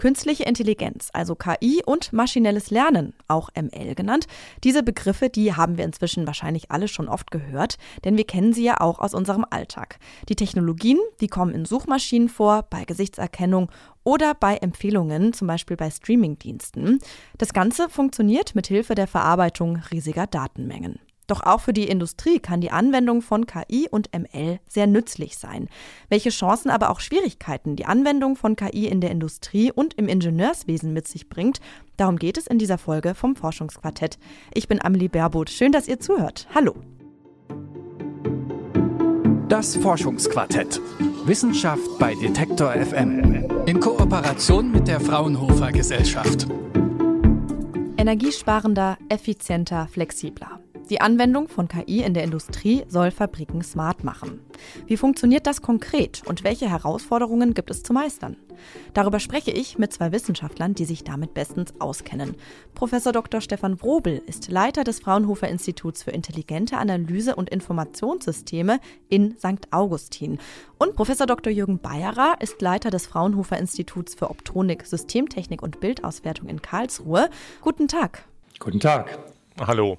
Künstliche Intelligenz, also KI und maschinelles Lernen, auch ML genannt. Diese Begriffe, die haben wir inzwischen wahrscheinlich alle schon oft gehört, denn wir kennen sie ja auch aus unserem Alltag. Die Technologien, die kommen in Suchmaschinen vor, bei Gesichtserkennung oder bei Empfehlungen, zum Beispiel bei Streamingdiensten. Das Ganze funktioniert mit Hilfe der Verarbeitung riesiger Datenmengen. Doch auch für die Industrie kann die Anwendung von KI und ML sehr nützlich sein. Welche Chancen, aber auch Schwierigkeiten die Anwendung von KI in der Industrie und im Ingenieurswesen mit sich bringt, darum geht es in dieser Folge vom Forschungsquartett. Ich bin Amelie Baerboth. Schön, dass ihr zuhört. Hallo. Das Forschungsquartett. Wissenschaft bei Detektor FM. In Kooperation mit der Fraunhofer Gesellschaft. Energiesparender, effizienter, flexibler. Die Anwendung von KI in der Industrie soll Fabriken smart machen. Wie funktioniert das konkret und welche Herausforderungen gibt es zu meistern? Darüber spreche ich mit zwei Wissenschaftlern, die sich damit bestens auskennen. Professor Dr. Stefan Wrobel ist Leiter des Fraunhofer Instituts für intelligente Analyse und Informationssysteme in St. Augustin. Und Professor Dr. Jürgen Bayerer ist Leiter des Fraunhofer Instituts für Optronik, Systemtechnik und Bildauswertung in Karlsruhe. Guten Tag. Guten Tag. Hallo.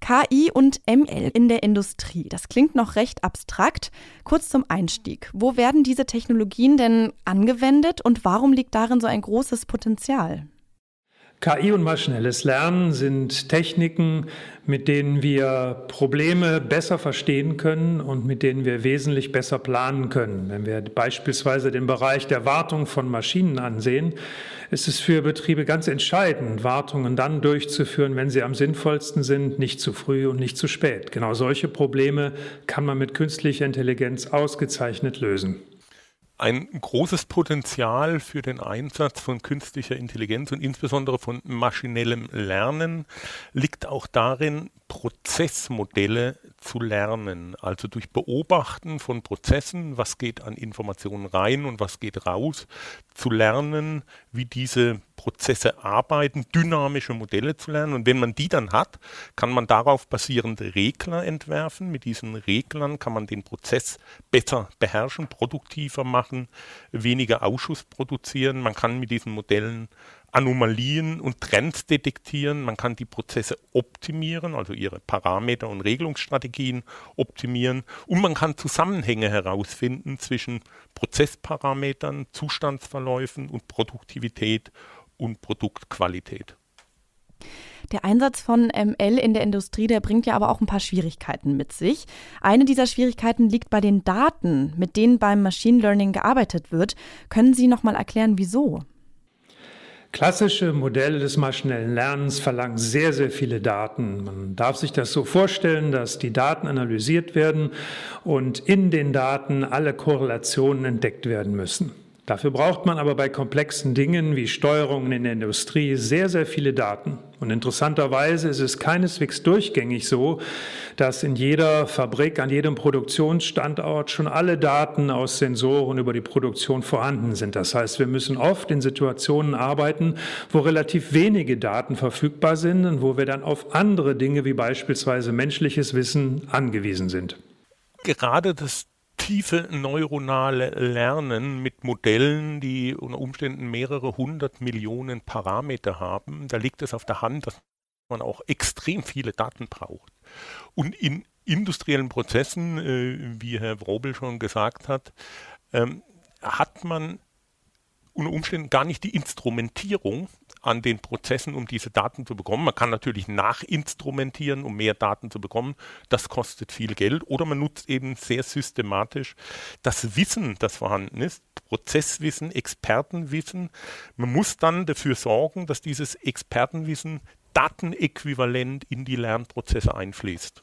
KI und ML in der Industrie. Das klingt noch recht abstrakt. Kurz zum Einstieg. Wo werden diese Technologien denn angewendet und warum liegt darin so ein großes Potenzial? KI und maschinelles Lernen sind Techniken, mit denen wir Probleme besser verstehen können und mit denen wir wesentlich besser planen können. Wenn wir beispielsweise den Bereich der Wartung von Maschinen ansehen, ist es für Betriebe ganz entscheidend, Wartungen dann durchzuführen, wenn sie am sinnvollsten sind, nicht zu früh und nicht zu spät. Genau solche Probleme kann man mit künstlicher Intelligenz ausgezeichnet lösen. Ein großes Potenzial für den Einsatz von künstlicher Intelligenz und insbesondere von maschinellem Lernen liegt auch darin, Prozessmodelle zu lernen, also durch Beobachten von Prozessen, was geht an Informationen rein und was geht raus, zu lernen, wie diese Prozesse arbeiten, dynamische Modelle zu lernen. Und wenn man die dann hat, kann man darauf basierende Regler entwerfen. Mit diesen Reglern kann man den Prozess besser beherrschen, produktiver machen, weniger Ausschuss produzieren. Man kann mit diesen Modellen Anomalien und Trends detektieren. Man kann die Prozesse optimieren, also ihre Parameter und Regelungsstrategien optimieren. Und man kann Zusammenhänge herausfinden zwischen Prozessparametern, Zustandsverläufen und Produktivität und Produktqualität. Der Einsatz von ML in der Industrie, der bringt ja aber auch ein paar Schwierigkeiten mit sich. Eine dieser Schwierigkeiten liegt bei den Daten, mit denen beim Machine Learning gearbeitet wird. Können Sie noch mal erklären, wieso? Klassische Modelle des maschinellen Lernens verlangen sehr, sehr viele Daten. Man darf sich das so vorstellen, dass die Daten analysiert werden und in den Daten alle Korrelationen entdeckt werden müssen. Dafür braucht man aber bei komplexen Dingen wie Steuerungen in der Industrie sehr, sehr viele Daten. Und interessanterweise ist es keineswegs durchgängig so, dass in jeder Fabrik, an jedem Produktionsstandort schon alle Daten aus Sensoren über die Produktion vorhanden sind. Das heißt, wir müssen oft in Situationen arbeiten, wo relativ wenige Daten verfügbar sind und wo wir dann auf andere Dinge wie beispielsweise menschliches Wissen angewiesen sind. Gerade das tiefe neuronale Lernen mit Modellen, die unter Umständen mehrere hundert Millionen Parameter haben, da liegt es auf der Hand, dass man auch extrem viele Daten braucht. Und in industriellen Prozessen, äh, wie Herr Wrobel schon gesagt hat, ähm, hat man unter Umständen gar nicht die Instrumentierung an den Prozessen, um diese Daten zu bekommen. Man kann natürlich nachinstrumentieren, um mehr Daten zu bekommen. Das kostet viel Geld. Oder man nutzt eben sehr systematisch das Wissen, das vorhanden ist, Prozesswissen, Expertenwissen. Man muss dann dafür sorgen, dass dieses Expertenwissen datenäquivalent in die Lernprozesse einfließt.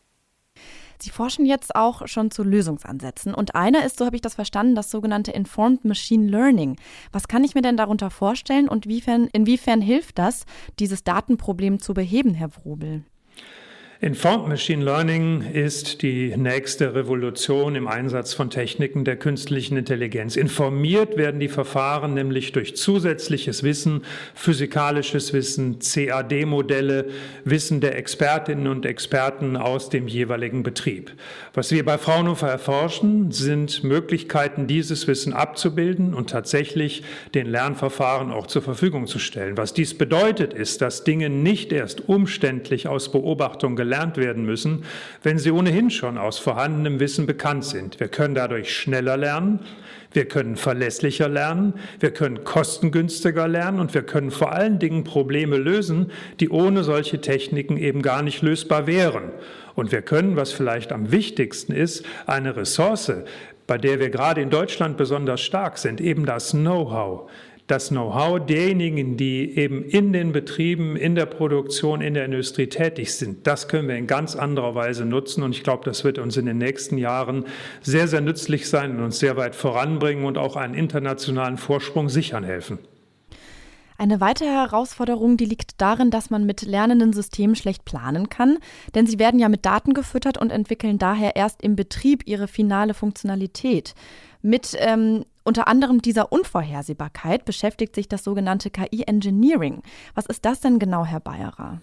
Sie forschen jetzt auch schon zu Lösungsansätzen. Und einer ist, so habe ich das verstanden, das sogenannte Informed Machine Learning. Was kann ich mir denn darunter vorstellen und inwiefern, inwiefern hilft das, dieses Datenproblem zu beheben, Herr Wrobel? Informed Machine Learning ist die nächste Revolution im Einsatz von Techniken der künstlichen Intelligenz. Informiert werden die Verfahren nämlich durch zusätzliches Wissen, physikalisches Wissen, CAD-Modelle, Wissen der Expertinnen und Experten aus dem jeweiligen Betrieb. Was wir bei Fraunhofer erforschen, sind Möglichkeiten, dieses Wissen abzubilden und tatsächlich den Lernverfahren auch zur Verfügung zu stellen. Was dies bedeutet, ist, dass Dinge nicht erst umständlich aus Beobachtung gelernt werden müssen, wenn sie ohnehin schon aus vorhandenem Wissen bekannt sind. Wir können dadurch schneller lernen, wir können verlässlicher lernen, wir können kostengünstiger lernen und wir können vor allen Dingen Probleme lösen, die ohne solche Techniken eben gar nicht lösbar wären. Und wir können, was vielleicht am wichtigsten ist, eine Ressource, bei der wir gerade in Deutschland besonders stark sind, eben das Know-how, das Know-how derjenigen, die eben in den Betrieben, in der Produktion, in der Industrie tätig sind, das können wir in ganz anderer Weise nutzen. Und ich glaube, das wird uns in den nächsten Jahren sehr, sehr nützlich sein und uns sehr weit voranbringen und auch einen internationalen Vorsprung sichern helfen. Eine weitere Herausforderung, die liegt darin, dass man mit lernenden Systemen schlecht planen kann, denn sie werden ja mit Daten gefüttert und entwickeln daher erst im Betrieb ihre finale Funktionalität. Mit ähm, unter anderem dieser Unvorhersehbarkeit beschäftigt sich das sogenannte KI-Engineering. Was ist das denn genau, Herr Bayerer?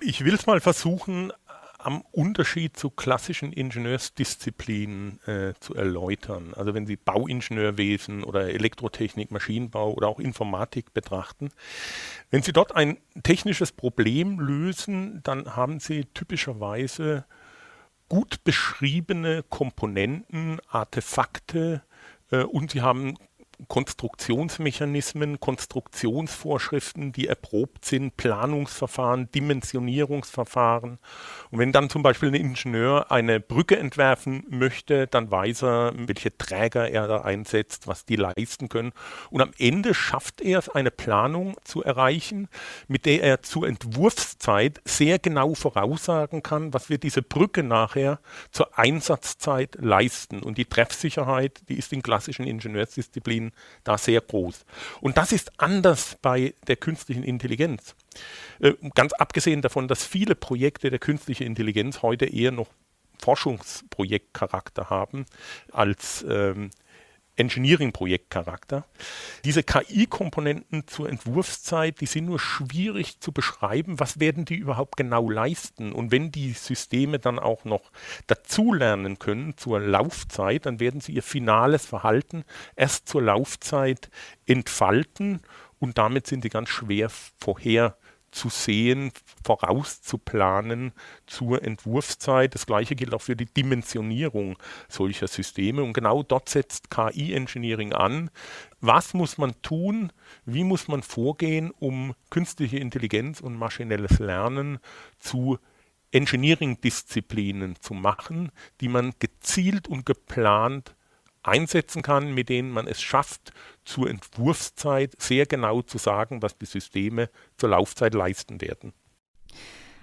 Ich will es mal versuchen, am Unterschied zu klassischen Ingenieursdisziplinen äh, zu erläutern. Also wenn Sie Bauingenieurwesen oder Elektrotechnik, Maschinenbau oder auch Informatik betrachten, wenn Sie dort ein technisches Problem lösen, dann haben Sie typischerweise gut beschriebene Komponenten, Artefakte, und sie haben Konstruktionsmechanismen, Konstruktionsvorschriften, die erprobt sind, Planungsverfahren, Dimensionierungsverfahren. Und wenn dann zum Beispiel ein Ingenieur eine Brücke entwerfen möchte, dann weiß er, welche Träger er da einsetzt, was die leisten können. Und am Ende schafft er es, eine Planung zu erreichen, mit der er zur Entwurfszeit sehr genau voraussagen kann, was wird diese Brücke nachher zur Einsatzzeit leisten. Und die Treffsicherheit, die ist in klassischen Ingenieursdisziplinen da sehr groß. Und das ist anders bei der künstlichen Intelligenz. Äh, ganz abgesehen davon, dass viele Projekte der künstlichen Intelligenz heute eher noch Forschungsprojektcharakter haben als ähm, Engineering-Projektcharakter. Diese KI-Komponenten zur Entwurfszeit, die sind nur schwierig zu beschreiben. Was werden die überhaupt genau leisten? Und wenn die Systeme dann auch noch dazulernen können zur Laufzeit, dann werden sie ihr finales Verhalten erst zur Laufzeit entfalten und damit sind sie ganz schwer vorher zu sehen, vorauszuplanen zur Entwurfszeit. Das gleiche gilt auch für die Dimensionierung solcher Systeme. Und genau dort setzt KI-Engineering an. Was muss man tun? Wie muss man vorgehen, um künstliche Intelligenz und maschinelles Lernen zu Engineering-Disziplinen zu machen, die man gezielt und geplant einsetzen kann, mit denen man es schafft, zur Entwurfszeit sehr genau zu sagen, was die Systeme zur Laufzeit leisten werden.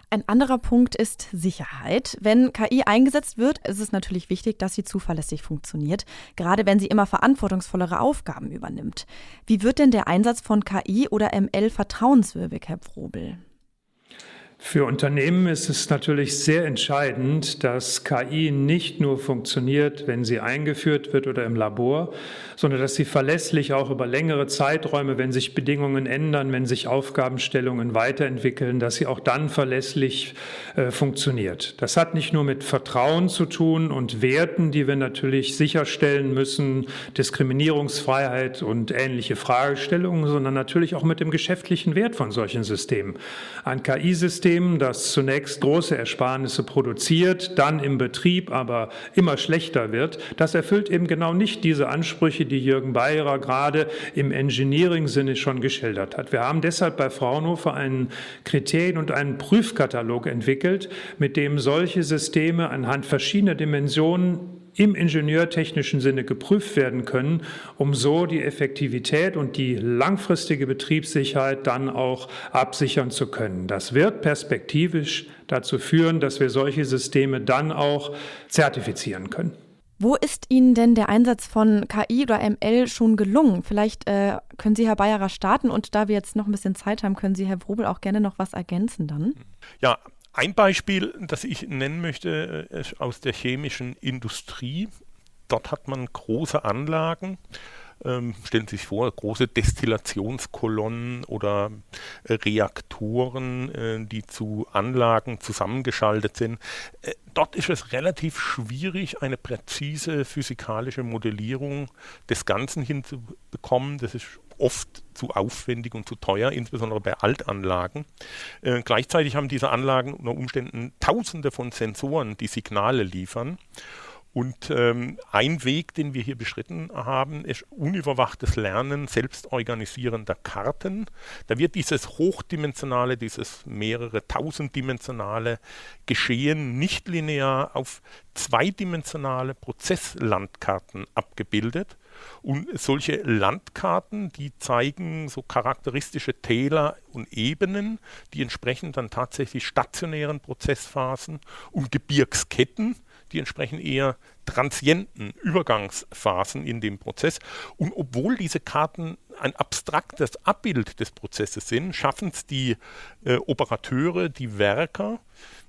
Ein anderer Punkt ist Sicherheit. Wenn KI eingesetzt wird, ist es natürlich wichtig, dass sie zuverlässig funktioniert, gerade wenn sie immer verantwortungsvollere Aufgaben übernimmt. Wie wird denn der Einsatz von KI oder ML vertrauenswürdig, Herr Probel? Für Unternehmen ist es natürlich sehr entscheidend, dass KI nicht nur funktioniert, wenn sie eingeführt wird oder im Labor, sondern dass sie verlässlich auch über längere Zeiträume, wenn sich Bedingungen ändern, wenn sich Aufgabenstellungen weiterentwickeln, dass sie auch dann verlässlich äh, funktioniert. Das hat nicht nur mit Vertrauen zu tun und Werten, die wir natürlich sicherstellen müssen, Diskriminierungsfreiheit und ähnliche Fragestellungen, sondern natürlich auch mit dem geschäftlichen Wert von solchen Systemen. Ein KI-System System, das zunächst große Ersparnisse produziert, dann im Betrieb aber immer schlechter wird, das erfüllt eben genau nicht diese Ansprüche, die Jürgen Bayerer gerade im Engineering-Sinne schon geschildert hat. Wir haben deshalb bei Fraunhofer einen Kriterien- und einen Prüfkatalog entwickelt, mit dem solche Systeme anhand verschiedener Dimensionen im ingenieurtechnischen Sinne geprüft werden können, um so die Effektivität und die langfristige Betriebssicherheit dann auch absichern zu können. Das wird perspektivisch dazu führen, dass wir solche Systeme dann auch zertifizieren können. Wo ist Ihnen denn der Einsatz von KI oder ML schon gelungen? Vielleicht äh, können Sie, Herr Bayerer, starten und da wir jetzt noch ein bisschen Zeit haben, können Sie, Herr Wrobel, auch gerne noch was ergänzen dann. Ja, Ein Beispiel, das ich nennen möchte, ist äh, aus der chemischen Industrie. Dort hat man große Anlagen, ähm, stellen Sie sich vor, große Destillationskolonnen oder äh, Reaktoren, äh, die zu Anlagen zusammengeschaltet sind. Dort ist es relativ schwierig, eine präzise physikalische Modellierung des Ganzen hinzubekommen. Das ist oft zu aufwendig und zu teuer, insbesondere bei Altanlagen. Äh, gleichzeitig haben diese Anlagen unter Umständen Tausende von Sensoren, die Signale liefern. Und ähm, ein Weg, den wir hier beschritten haben, ist unüberwachtes Lernen selbstorganisierender Karten. Da wird dieses hochdimensionale, dieses mehrere tausenddimensionale Geschehen nicht linear auf zweidimensionale Prozesslandkarten abgebildet. Und solche Landkarten, die zeigen so charakteristische Täler und Ebenen, die entsprechen dann tatsächlich stationären Prozessphasen und Gebirgsketten, die entsprechen eher transienten Übergangsphasen in dem Prozess. Und obwohl diese Karten ein abstraktes Abbild des Prozesses sind, schaffen es die äh, Operateure, die Werker,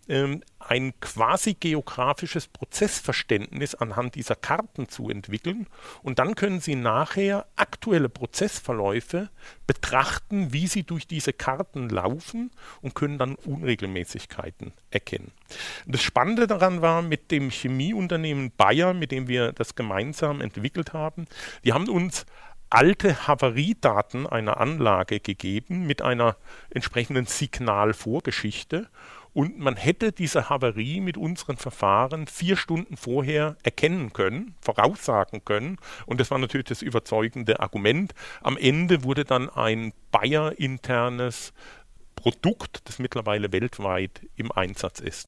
ähm, ein quasi geografisches Prozessverständnis anhand dieser Karten zu entwickeln und dann können Sie nachher aktuelle Prozessverläufe betrachten, wie sie durch diese Karten laufen und können dann Unregelmäßigkeiten erkennen. Das Spannende daran war mit dem Chemieunternehmen Bayer, mit dem wir das gemeinsam entwickelt haben, die haben uns alte Havariedaten einer Anlage gegeben mit einer entsprechenden Signalvorgeschichte und man hätte diese Havarie mit unseren Verfahren vier Stunden vorher erkennen können, voraussagen können. Und das war natürlich das überzeugende Argument. Am Ende wurde dann ein Bayer-internes Produkt, das mittlerweile weltweit im Einsatz ist.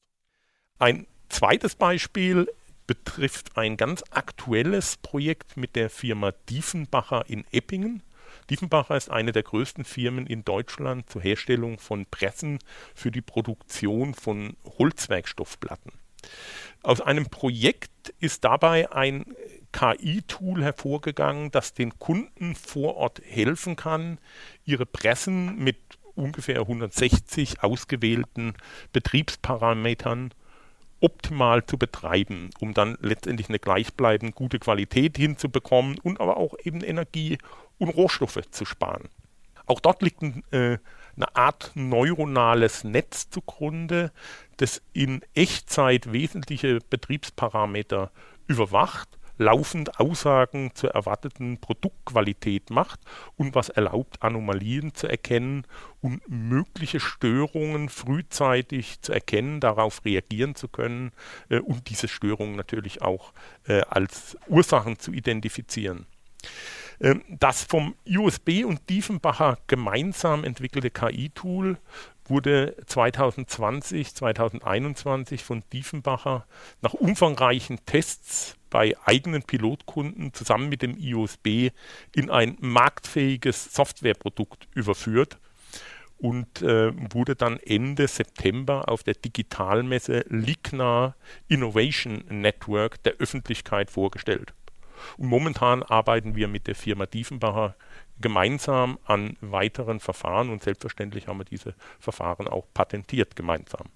Ein zweites Beispiel betrifft ein ganz aktuelles Projekt mit der Firma Diefenbacher in Eppingen. Diefenbacher ist eine der größten Firmen in Deutschland zur Herstellung von Pressen für die Produktion von Holzwerkstoffplatten. Aus einem Projekt ist dabei ein KI-Tool hervorgegangen, das den Kunden vor Ort helfen kann, ihre Pressen mit ungefähr 160 ausgewählten Betriebsparametern optimal zu betreiben, um dann letztendlich eine gleichbleibend gute Qualität hinzubekommen und aber auch eben Energie und Rohstoffe zu sparen. Auch dort liegt ein, äh, eine Art neuronales Netz zugrunde, das in Echtzeit wesentliche Betriebsparameter überwacht laufend Aussagen zur erwarteten Produktqualität macht und was erlaubt, Anomalien zu erkennen und mögliche Störungen frühzeitig zu erkennen, darauf reagieren zu können äh, und diese Störungen natürlich auch äh, als Ursachen zu identifizieren. Ähm, das vom USB und Diefenbacher gemeinsam entwickelte KI-Tool wurde 2020, 2021 von Diefenbacher nach umfangreichen Tests bei eigenen Pilotkunden zusammen mit dem IOSB in ein marktfähiges Softwareprodukt überführt und äh, wurde dann Ende September auf der Digitalmesse Ligna Innovation Network der Öffentlichkeit vorgestellt. Und momentan arbeiten wir mit der Firma Diefenbacher gemeinsam an weiteren Verfahren und selbstverständlich haben wir diese Verfahren auch patentiert gemeinsam.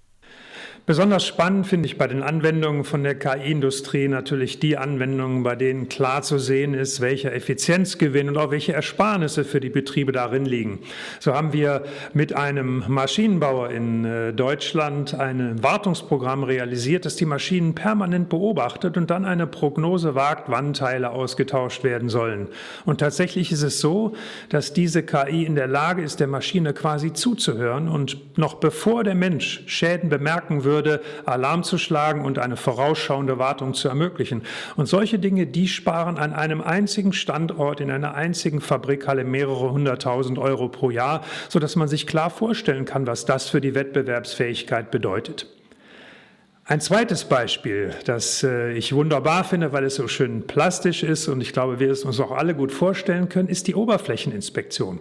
Besonders spannend finde ich bei den Anwendungen von der KI-Industrie natürlich die Anwendungen, bei denen klar zu sehen ist, welcher Effizienzgewinn und auch welche Ersparnisse für die Betriebe darin liegen. So haben wir mit einem Maschinenbauer in äh, Deutschland ein Wartungsprogramm realisiert, das die Maschinen permanent beobachtet und dann eine Prognose wagt, wann Teile ausgetauscht werden sollen. Und tatsächlich ist es so, dass diese KI in der Lage ist, der Maschine quasi zuzuhören und noch bevor der Mensch Schäden bemerken würde, würde, Alarm zu schlagen und eine vorausschauende Wartung zu ermöglichen. Und solche Dinge, die sparen an einem einzigen Standort in einer einzigen Fabrikhalle mehrere hunderttausend Euro pro Jahr, sodass man sich klar vorstellen kann, was das für die Wettbewerbsfähigkeit bedeutet. Ein zweites Beispiel, das äh, ich wunderbar finde, weil es so schön plastisch ist und ich glaube, wir es uns auch alle gut vorstellen können, ist die Oberflächeninspektion.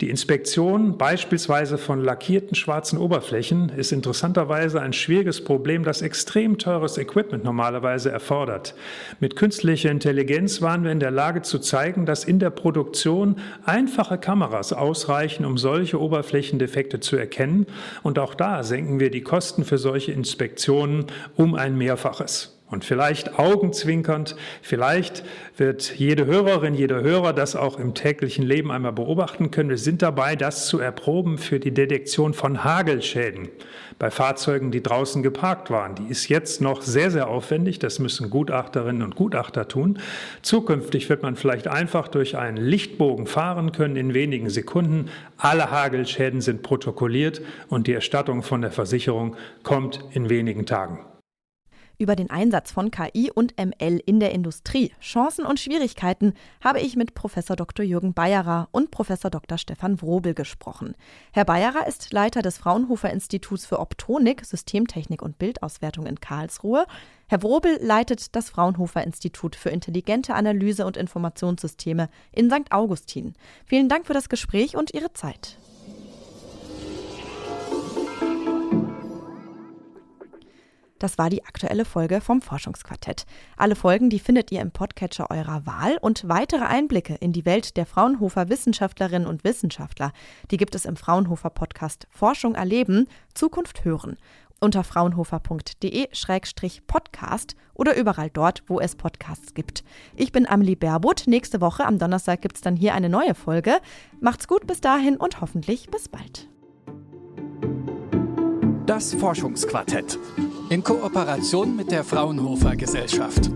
Die Inspektion beispielsweise von lackierten schwarzen Oberflächen ist interessanterweise ein schwieriges Problem, das extrem teures Equipment normalerweise erfordert. Mit künstlicher Intelligenz waren wir in der Lage zu zeigen, dass in der Produktion einfache Kameras ausreichen, um solche Oberflächendefekte zu erkennen. Und auch da senken wir die Kosten für solche Inspektionen um ein Mehrfaches. Und vielleicht augenzwinkernd, vielleicht wird jede Hörerin, jeder Hörer das auch im täglichen Leben einmal beobachten können. Wir sind dabei, das zu erproben für die Detektion von Hagelschäden bei Fahrzeugen, die draußen geparkt waren. Die ist jetzt noch sehr, sehr aufwendig. Das müssen Gutachterinnen und Gutachter tun. Zukünftig wird man vielleicht einfach durch einen Lichtbogen fahren können in wenigen Sekunden. Alle Hagelschäden sind protokolliert und die Erstattung von der Versicherung kommt in wenigen Tagen über den Einsatz von KI und ML in der Industrie, Chancen und Schwierigkeiten, habe ich mit Professor Dr. Jürgen Bayerer und Professor Dr. Stefan Wrobel gesprochen. Herr Bayerer ist Leiter des Fraunhofer Instituts für Optonik, Systemtechnik und Bildauswertung in Karlsruhe. Herr Wrobel leitet das Fraunhofer Institut für intelligente Analyse und Informationssysteme in St. Augustin. Vielen Dank für das Gespräch und Ihre Zeit. Das war die aktuelle Folge vom Forschungsquartett. Alle Folgen, die findet ihr im Podcatcher eurer Wahl und weitere Einblicke in die Welt der Fraunhofer Wissenschaftlerinnen und Wissenschaftler, die gibt es im Fraunhofer Podcast Forschung erleben, Zukunft hören unter fraunhofer.de-podcast oder überall dort, wo es Podcasts gibt. Ich bin Amelie Berbot. Nächste Woche am Donnerstag gibt es dann hier eine neue Folge. Macht's gut bis dahin und hoffentlich bis bald. Das Forschungsquartett in Kooperation mit der Fraunhofer Gesellschaft.